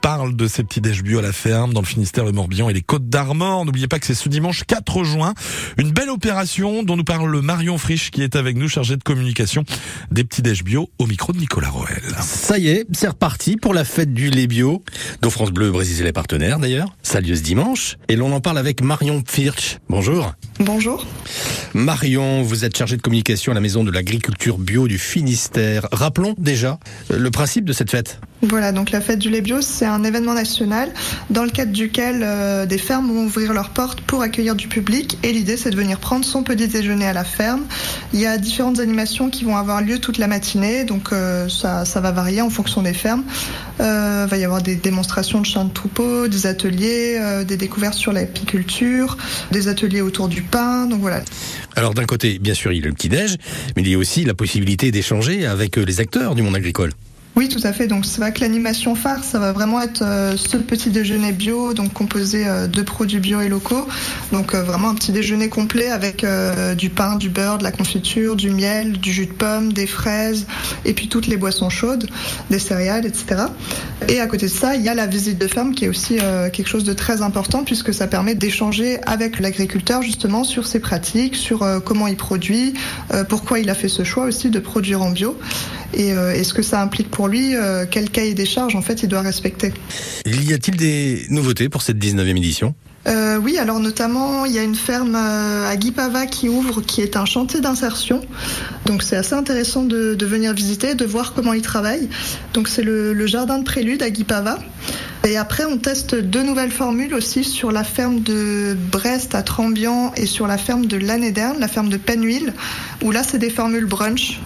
parle de ces petits déj bio à la ferme dans le Finistère, le Morbihan et les Côtes d'Armor. N'oubliez pas que c'est ce dimanche 4 juin. Une belle opération dont nous parle Marion Frisch qui est avec nous, chargée de communication des petits déj bio au micro de Nicolas Roel. Ça y est, c'est reparti pour la fête du lait bio, dont France Bleu Brésil est partenaire d'ailleurs. Ça a lieu ce dimanche. Et l'on en parle avec Marion Pfirch. Bonjour. Bonjour. Marion, vous êtes chargée de communication à la Maison de l'Agriculture Bio du Finistère. Rappelons déjà le principe de cette fête. Voilà, donc la fête du lait bio, c'est un événement national dans le cadre duquel euh, des fermes vont ouvrir leurs portes pour accueillir du public. Et l'idée, c'est de venir prendre son petit déjeuner à la ferme. Il y a différentes animations qui vont avoir lieu toute la matinée, donc euh, ça, va varier en fonction des fermes. Euh, il va y avoir des démonstrations de champs de troupeaux, des ateliers, euh, des découvertes sur l'apiculture, des ateliers autour du pain. Donc voilà. Alors d'un côté, bien sûr, il y a le petit-déj, mais il y a aussi la possibilité d'échanger avec les acteurs du monde agricole. Oui, tout à fait. Donc c'est vrai que l'animation phare, ça va vraiment être euh, ce petit déjeuner bio, donc composé euh, de produits bio et locaux. Donc euh, vraiment un petit déjeuner complet avec du pain, du beurre, de la confiture, du miel, du jus de pomme, des fraises, et puis toutes les boissons chaudes, des céréales, etc. Et à côté de ça, il y a la visite de ferme qui est aussi quelque chose de très important puisque ça permet d'échanger avec l'agriculteur justement sur ses pratiques, sur comment il produit, pourquoi il a fait ce choix aussi de produire en bio et, et ce que ça implique pour lui, euh, quel cahier des charges en fait il doit respecter? Y a-t-il des nouveautés pour cette 19e édition? Euh, oui, alors notamment, il y a une ferme euh, à Guipava qui ouvre, qui est un chantier d'insertion. Donc c'est assez intéressant de, de, venir visiter, de voir comment ils travaillent. Donc c'est le, le, jardin de prélude à Guipava. Et après, on teste deux nouvelles formules aussi sur la ferme de Brest à Trembian et sur la ferme de Lannéderne, la ferme de Penhuile, où là, c'est des formules brunch.